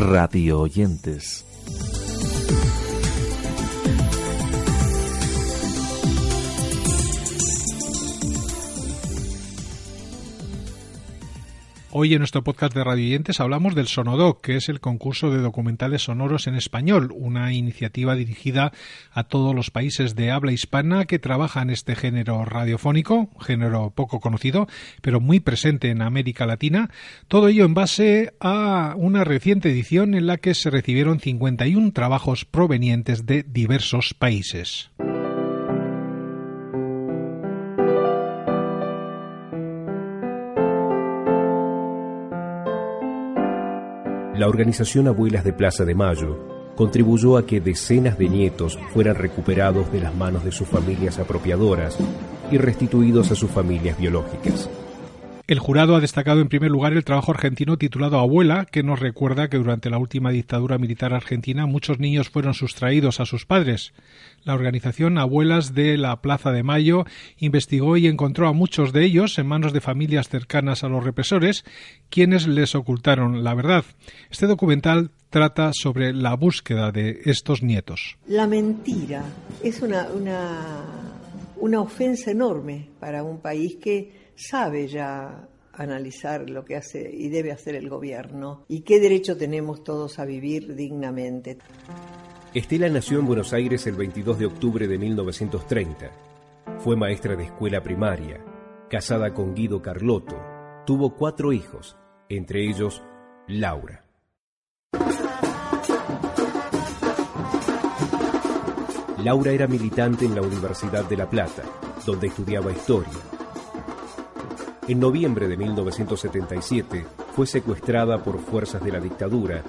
Radio oyentes. Hoy en nuestro podcast de Radioyentes hablamos del Sonodoc, que es el concurso de documentales sonoros en español, una iniciativa dirigida a todos los países de habla hispana que trabajan este género radiofónico, género poco conocido, pero muy presente en América Latina. Todo ello en base a una reciente edición en la que se recibieron 51 trabajos provenientes de diversos países. La organización Abuelas de Plaza de Mayo contribuyó a que decenas de nietos fueran recuperados de las manos de sus familias apropiadoras y restituidos a sus familias biológicas. El jurado ha destacado en primer lugar el trabajo argentino titulado Abuela, que nos recuerda que durante la última dictadura militar argentina muchos niños fueron sustraídos a sus padres. La organización Abuelas de la Plaza de Mayo investigó y encontró a muchos de ellos en manos de familias cercanas a los represores, quienes les ocultaron la verdad. Este documental trata sobre la búsqueda de estos nietos. La mentira es una, una, ofensa enorme para un país que sabe ya analizar lo que hace y debe hacer el gobierno y qué derecho tenemos todos a vivir dignamente. Estela nació en Buenos Aires el 22 de octubre de 1930. Fue maestra de escuela primaria, casada con Guido Carlotto. Tuvo cuatro hijos, entre ellos Laura. Laura era militante en la Universidad de La Plata, donde estudiaba historia en noviembre de 1977 fue secuestrada por fuerzas de la dictadura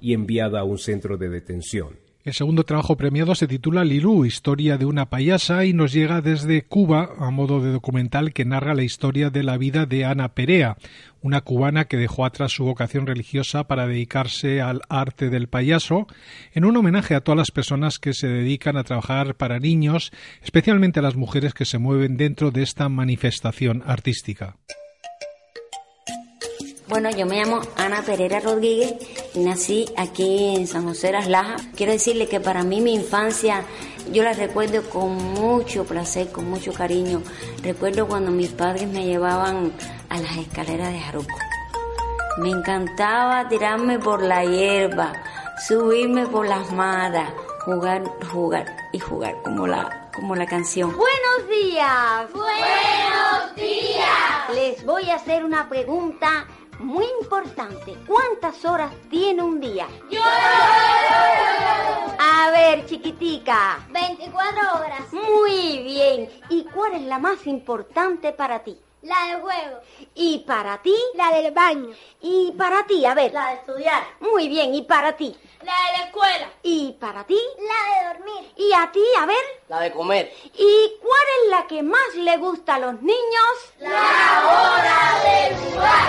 y enviada a un centro de detención. El segundo trabajo premiado se titula Lilú, historia de una payasa, y nos llega desde Cuba a modo de documental que narra la historia de la vida de Ana Perea, una cubana que dejó atrás su vocación religiosa para dedicarse al arte del payaso, en un homenaje a todas las personas que se dedican a trabajar para niños, especialmente a las mujeres que se mueven dentro de esta manifestación artística. Bueno, yo me llamo Ana Pereira Rodríguez nací aquí en San José de las Lajas. Quiero decirle que para mí mi infancia yo la recuerdo con mucho placer, con mucho cariño. Recuerdo cuando mis padres me llevaban a las escaleras de Jaruco. Me encantaba tirarme por la hierba, subirme por las madas, jugar, jugar y jugar como la, como la canción. Buenos días. Buenos días. Les voy a hacer una pregunta muy importante. ¿Cuántas horas tiene un día? Yo. A ver, chiquitica. 24 horas. Muy bien. ¿Y cuál es la más importante para ti? La del juego. ¿Y para ti? La del baño. ¿Y para ti? A ver. La de estudiar. Muy bien. ¿Y para ti? La de la escuela. ¿Y para ti? La de dormir. ¿Y a ti? A ver. La de comer. ¿Y cuál es la que más le gusta a los niños? La hora de jugar.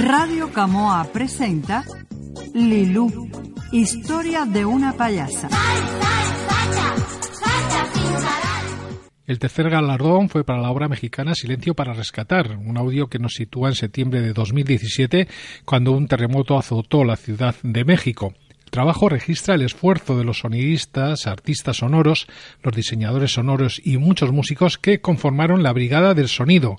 Radio Camoa presenta Lilú, historia de una payasa. El tercer galardón fue para la obra mexicana Silencio para Rescatar, un audio que nos sitúa en septiembre de 2017, cuando un terremoto azotó la Ciudad de México. El trabajo registra el esfuerzo de los sonidistas, artistas sonoros, los diseñadores sonoros y muchos músicos que conformaron la Brigada del Sonido,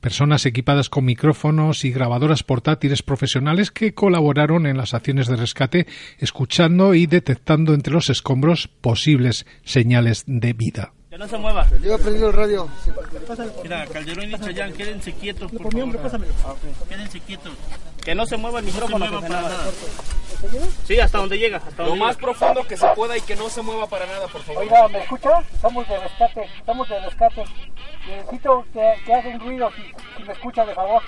personas equipadas con micrófonos y grabadoras portátiles profesionales que colaboraron en las acciones de rescate, escuchando y detectando entre los escombros posibles señales de vida. Que no se mueva. Yo he prendido el radio. Mira, Calderón y Chayán, quédense quietos, por, favor. Quédense quietos. Que no se mueva el micrófono, no se mueva para nada. Sí, hasta donde llega. Hasta Lo donde más llega. profundo que se pueda y que no se mueva para nada, por favor. Oiga, ¿me escucha? Estamos de rescate, estamos de rescate. Necesito que, que haga un ruido si, si me escucha, de favor.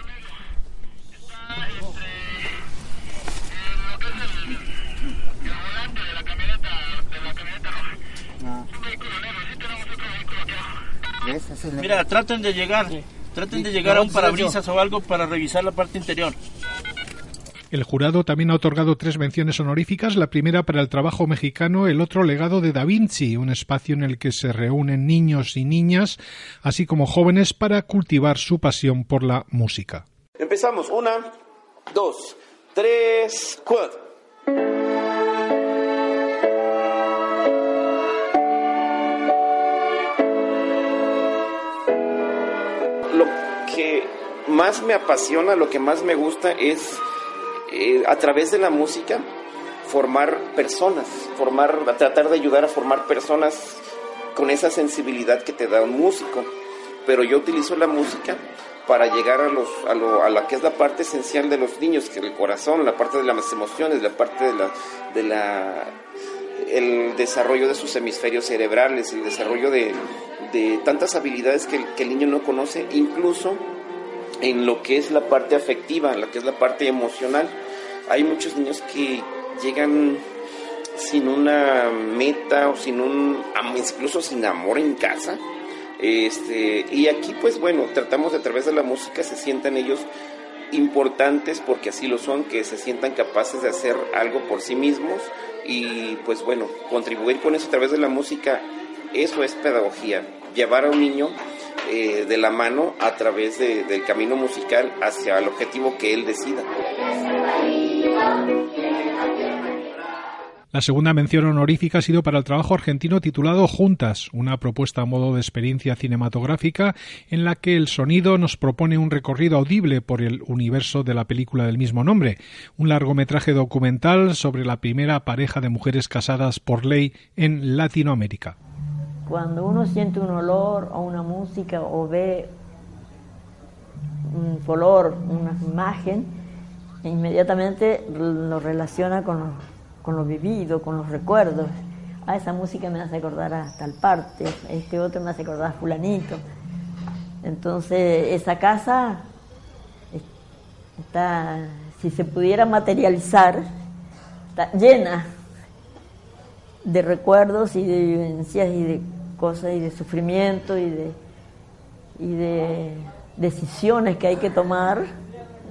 Mira, traten de llegar. Traten de llegar a un parabrisas o algo para revisar la parte interior. El jurado también ha otorgado tres menciones honoríficas, la primera para el trabajo mexicano, el otro legado de Da Vinci, un espacio en el que se reúnen niños y niñas, así como jóvenes, para cultivar su pasión por la música. Empezamos. Una, dos, tres, cuatro. Más me apasiona, lo que más me gusta es eh, a través de la música formar personas, formar, tratar de ayudar a formar personas con esa sensibilidad que te da un músico. Pero yo utilizo la música para llegar a, los, a, lo, a la que es la parte esencial de los niños, que es el corazón, la parte de las emociones, la parte de la, de la el desarrollo de sus hemisferios cerebrales, el desarrollo de, de tantas habilidades que el, que el niño no conoce, incluso en lo que es la parte afectiva, en lo que es la parte emocional. Hay muchos niños que llegan sin una meta o sin un, incluso sin amor en casa. Este, y aquí pues bueno, tratamos de a través de la música se sientan ellos importantes porque así lo son, que se sientan capaces de hacer algo por sí mismos y pues bueno, contribuir con eso a través de la música, eso es pedagogía, llevar a un niño eh, de la mano a través de, del camino musical hacia el objetivo que él decida. La segunda mención honorífica ha sido para el trabajo argentino titulado Juntas, una propuesta a modo de experiencia cinematográfica en la que el sonido nos propone un recorrido audible por el universo de la película del mismo nombre, un largometraje documental sobre la primera pareja de mujeres casadas por ley en Latinoamérica. Cuando uno siente un olor o una música o ve un color, una imagen, inmediatamente lo relaciona con lo vivido, con los recuerdos. Ah, esa música me hace acordar a tal parte, este otro me hace acordar a fulanito. Entonces, esa casa está, si se pudiera materializar, está llena de recuerdos y de vivencias y de cosas y de sufrimiento y de, y de decisiones que hay que tomar.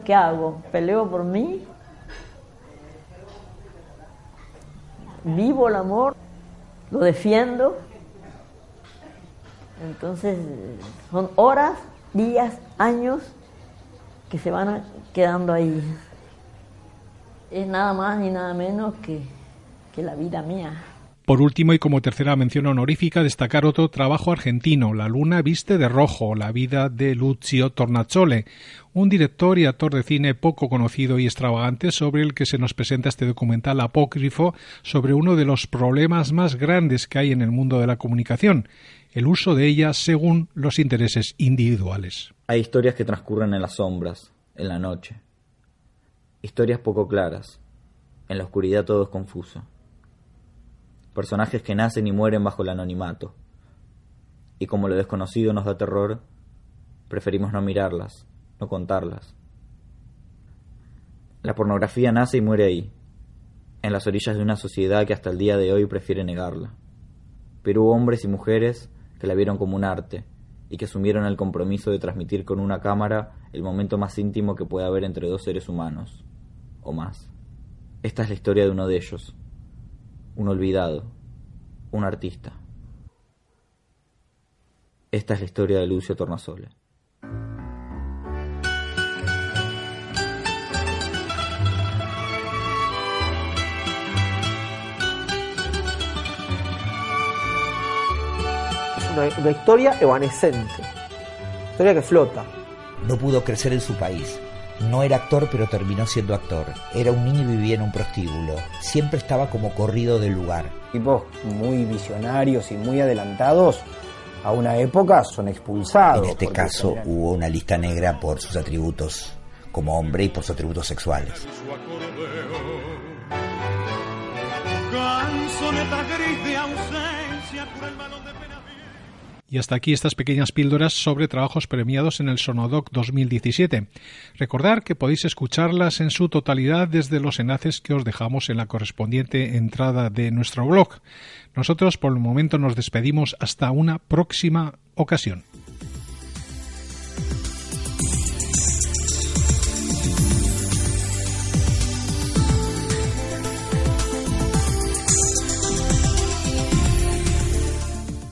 ¿Qué hago? ¿Peleo por mí? vivo el amor, lo defiendo. Entonces son horas, días, años que se van quedando ahí. Es nada más ni nada menos que, que la vida mía. Por último, y como tercera mención honorífica, destacar otro trabajo argentino, La luna viste de rojo, la vida de Lucio Tornachole, un director y actor de cine poco conocido y extravagante sobre el que se nos presenta este documental apócrifo sobre uno de los problemas más grandes que hay en el mundo de la comunicación, el uso de ella según los intereses individuales. Hay historias que transcurren en las sombras, en la noche. Historias poco claras. En la oscuridad todo es confuso personajes que nacen y mueren bajo el anonimato. Y como lo desconocido nos da terror, preferimos no mirarlas, no contarlas. La pornografía nace y muere ahí, en las orillas de una sociedad que hasta el día de hoy prefiere negarla. Pero hubo hombres y mujeres que la vieron como un arte y que asumieron el compromiso de transmitir con una cámara el momento más íntimo que puede haber entre dos seres humanos, o más. Esta es la historia de uno de ellos, un olvidado, un artista. Esta es la historia de Lucio Tornasole. Una, una historia evanescente, historia que flota. No pudo crecer en su país. No era actor, pero terminó siendo actor. Era un niño y vivía en un prostíbulo. Siempre estaba como corrido del lugar. Tipos muy visionarios y muy adelantados a una época son expulsados. En este caso eran... hubo una lista negra por sus atributos como hombre y por sus atributos sexuales. gris de ausencia, cruel balón de. Y hasta aquí estas pequeñas píldoras sobre trabajos premiados en el Sonodoc 2017. Recordar que podéis escucharlas en su totalidad desde los enlaces que os dejamos en la correspondiente entrada de nuestro blog. Nosotros por el momento nos despedimos hasta una próxima ocasión.